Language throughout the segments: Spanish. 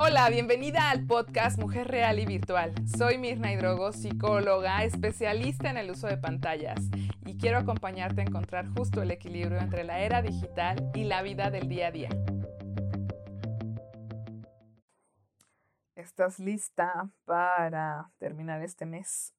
Hola, bienvenida al podcast Mujer Real y Virtual. Soy Mirna Hidrogo, psicóloga, especialista en el uso de pantallas y quiero acompañarte a encontrar justo el equilibrio entre la era digital y la vida del día a día. ¿Estás lista para terminar este mes?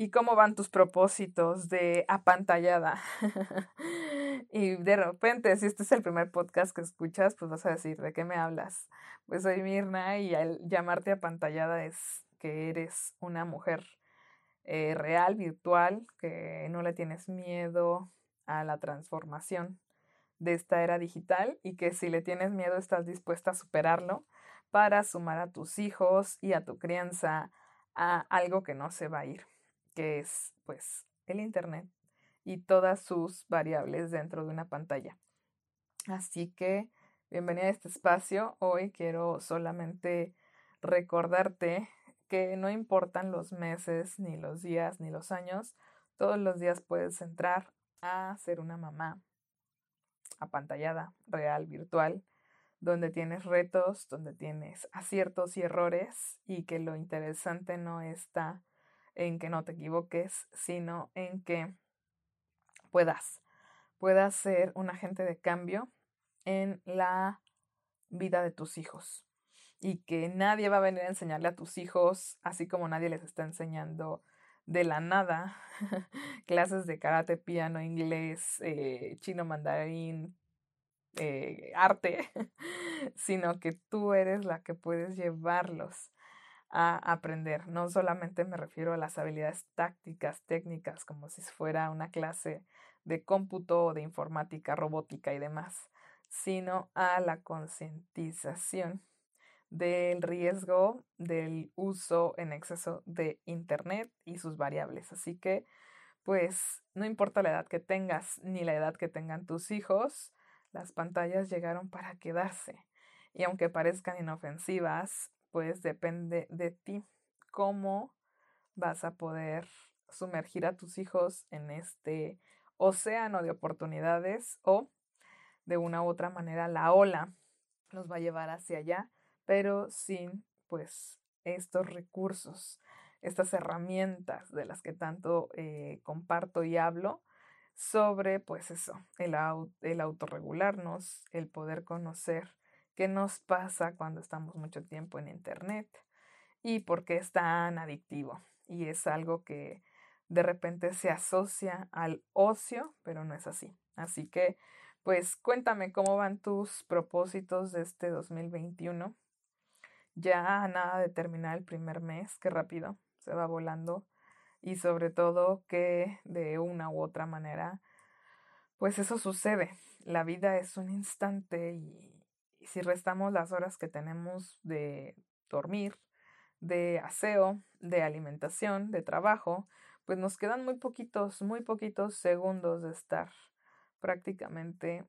¿Y cómo van tus propósitos de apantallada? y de repente, si este es el primer podcast que escuchas, pues vas a decir, ¿de qué me hablas? Pues soy Mirna y al llamarte apantallada es que eres una mujer eh, real, virtual, que no le tienes miedo a la transformación de esta era digital y que si le tienes miedo estás dispuesta a superarlo para sumar a tus hijos y a tu crianza a algo que no se va a ir que es pues el Internet y todas sus variables dentro de una pantalla. Así que bienvenida a este espacio. Hoy quiero solamente recordarte que no importan los meses, ni los días, ni los años, todos los días puedes entrar a ser una mamá apantallada, real, virtual, donde tienes retos, donde tienes aciertos y errores y que lo interesante no está en que no te equivoques, sino en que puedas, puedas ser un agente de cambio en la vida de tus hijos y que nadie va a venir a enseñarle a tus hijos, así como nadie les está enseñando de la nada clases de karate, piano, inglés, eh, chino mandarín, eh, arte, sino que tú eres la que puedes llevarlos a aprender. No solamente me refiero a las habilidades tácticas, técnicas, como si fuera una clase de cómputo, de informática, robótica y demás, sino a la concientización del riesgo del uso en exceso de Internet y sus variables. Así que, pues, no importa la edad que tengas ni la edad que tengan tus hijos, las pantallas llegaron para quedarse. Y aunque parezcan inofensivas, pues depende de ti cómo vas a poder sumergir a tus hijos en este océano de oportunidades o de una u otra manera la ola los va a llevar hacia allá, pero sin pues estos recursos, estas herramientas de las que tanto eh, comparto y hablo sobre pues eso, el, el autorregularnos, el poder conocer qué nos pasa cuando estamos mucho tiempo en Internet y por qué es tan adictivo. Y es algo que de repente se asocia al ocio, pero no es así. Así que, pues cuéntame cómo van tus propósitos de este 2021. Ya nada de terminar el primer mes, qué rápido, se va volando. Y sobre todo que de una u otra manera, pues eso sucede. La vida es un instante y y si restamos las horas que tenemos de dormir, de aseo, de alimentación, de trabajo, pues nos quedan muy poquitos, muy poquitos segundos de estar prácticamente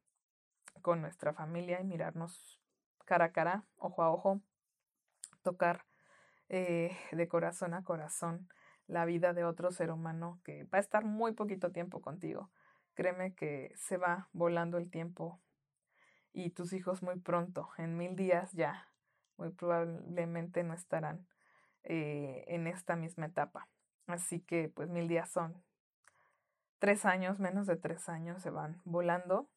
con nuestra familia y mirarnos cara a cara, ojo a ojo, tocar eh, de corazón a corazón la vida de otro ser humano que va a estar muy poquito tiempo contigo. Créeme que se va volando el tiempo y tus hijos muy pronto, en mil días ya, muy probablemente no estarán eh, en esta misma etapa. Así que pues mil días son tres años, menos de tres años se van volando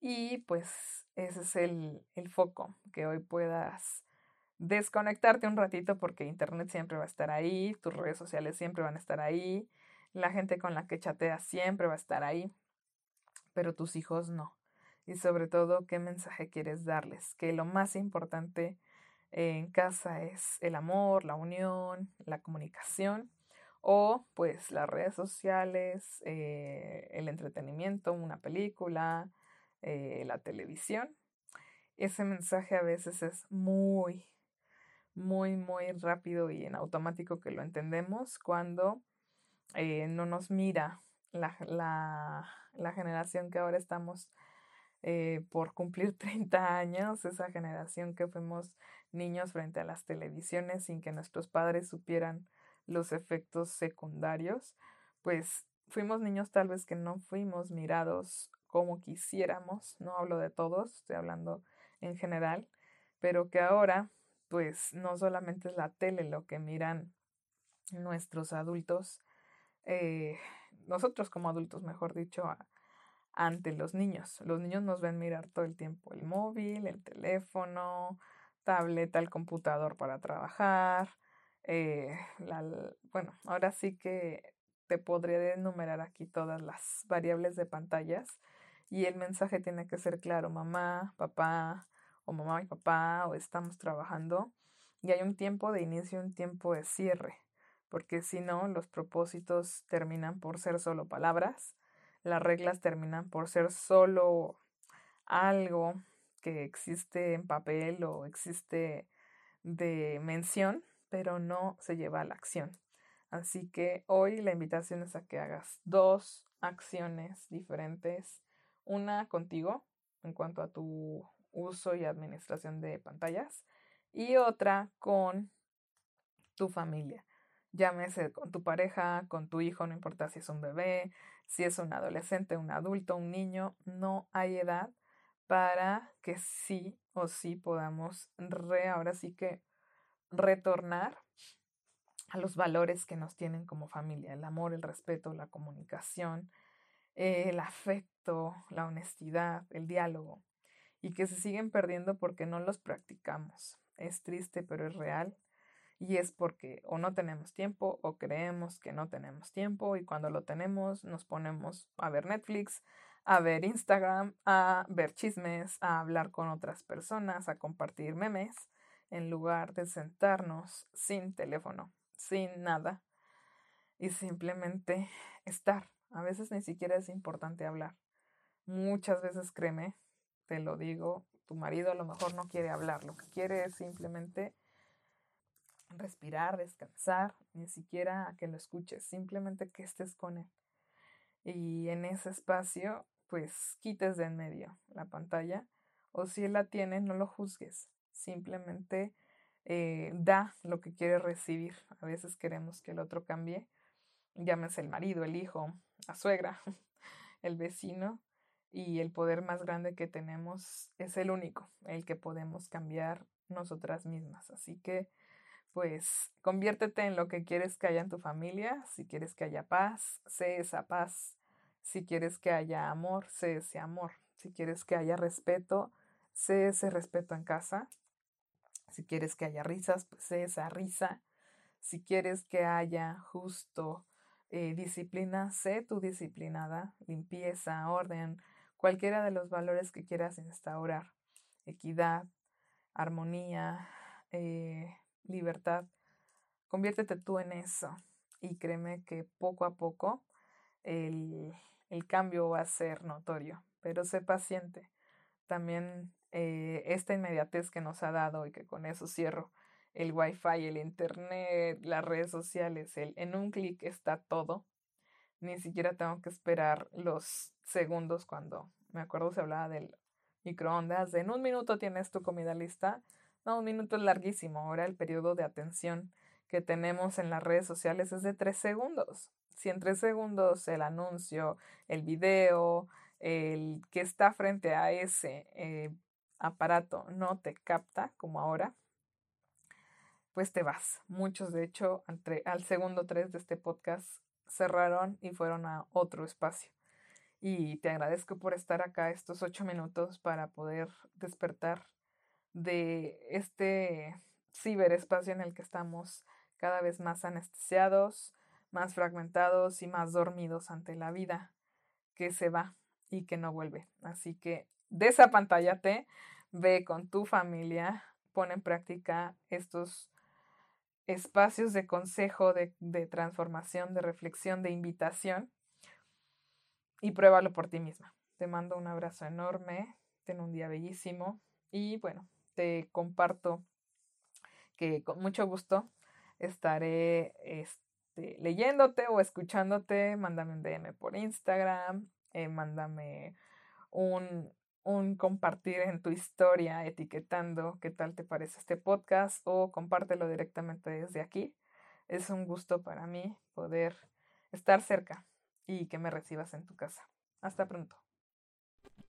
y pues ese es el, el foco, que hoy puedas desconectarte un ratito porque internet siempre va a estar ahí, tus redes sociales siempre van a estar ahí, la gente con la que chateas siempre va a estar ahí, pero tus hijos no y sobre todo qué mensaje quieres darles, que lo más importante en casa es el amor, la unión, la comunicación o pues las redes sociales, eh, el entretenimiento, una película, eh, la televisión. Ese mensaje a veces es muy, muy, muy rápido y en automático que lo entendemos cuando eh, no nos mira la, la, la generación que ahora estamos eh, por cumplir 30 años, esa generación que fuimos niños frente a las televisiones sin que nuestros padres supieran los efectos secundarios, pues fuimos niños tal vez que no fuimos mirados como quisiéramos, no hablo de todos, estoy hablando en general, pero que ahora pues no solamente es la tele lo que miran nuestros adultos, eh, nosotros como adultos, mejor dicho, ante los niños. Los niños nos ven mirar todo el tiempo el móvil, el teléfono, tableta, el computador para trabajar. Eh, la, bueno, ahora sí que te podría enumerar aquí todas las variables de pantallas y el mensaje tiene que ser claro, mamá, papá, o mamá y papá, o estamos trabajando, y hay un tiempo de inicio y un tiempo de cierre, porque si no, los propósitos terminan por ser solo palabras, las reglas terminan por ser solo algo que existe en papel o existe de mención, pero no se lleva a la acción. Así que hoy la invitación es a que hagas dos acciones diferentes. Una contigo en cuanto a tu uso y administración de pantallas y otra con tu familia. Llámese con tu pareja, con tu hijo, no importa si es un bebé, si es un adolescente, un adulto, un niño, no hay edad para que sí o sí podamos re, ahora sí que retornar a los valores que nos tienen como familia, el amor, el respeto, la comunicación, el afecto, la honestidad, el diálogo, y que se siguen perdiendo porque no los practicamos. Es triste, pero es real. Y es porque o no tenemos tiempo o creemos que no tenemos tiempo y cuando lo tenemos nos ponemos a ver Netflix, a ver Instagram, a ver chismes, a hablar con otras personas, a compartir memes, en lugar de sentarnos sin teléfono sin nada y simplemente estar. A veces ni siquiera es importante hablar. Muchas veces, créeme, te lo digo, tu marido a lo mejor no quiere hablar, lo que quiere es simplemente respirar, descansar, ni siquiera a que lo escuches, simplemente que estés con él. Y en ese espacio, pues quites de en medio la pantalla o si él la tiene, no lo juzgues, simplemente eh, da lo que quiere recibir. A veces queremos que el otro cambie, llámese el marido, el hijo, la suegra, el vecino, y el poder más grande que tenemos es el único, el que podemos cambiar nosotras mismas. Así que, pues, conviértete en lo que quieres que haya en tu familia. Si quieres que haya paz, sé esa paz. Si quieres que haya amor, sé ese amor. Si quieres que haya respeto, sé ese respeto en casa. Si quieres que haya risas, pues sé esa risa. Si quieres que haya justo eh, disciplina, sé tu disciplinada, limpieza, orden, cualquiera de los valores que quieras instaurar, equidad, armonía, eh, libertad. Conviértete tú en eso y créeme que poco a poco el, el cambio va a ser notorio, pero sé paciente. También eh, esta inmediatez que nos ha dado y que con eso cierro el wifi, el internet, las redes sociales, el, en un clic está todo. Ni siquiera tengo que esperar los segundos cuando me acuerdo se hablaba del microondas, de en un minuto tienes tu comida lista. No, un minuto es larguísimo. Ahora el periodo de atención que tenemos en las redes sociales es de tres segundos. Si en tres segundos el anuncio, el video, el que está frente a ese eh, aparato no te capta como ahora, pues te vas. Muchos, de hecho, entre, al segundo tres de este podcast cerraron y fueron a otro espacio. Y te agradezco por estar acá estos ocho minutos para poder despertar de este ciberespacio en el que estamos cada vez más anestesiados, más fragmentados y más dormidos ante la vida que se va y que no vuelve. Así que te ve con tu familia, pon en práctica estos espacios de consejo, de, de transformación, de reflexión, de invitación y pruébalo por ti misma. Te mando un abrazo enorme, ten un día bellísimo y bueno, comparto que con mucho gusto estaré este, leyéndote o escuchándote. Mándame un DM por Instagram, eh, mándame un, un compartir en tu historia etiquetando qué tal te parece este podcast o compártelo directamente desde aquí. Es un gusto para mí poder estar cerca y que me recibas en tu casa. Hasta pronto.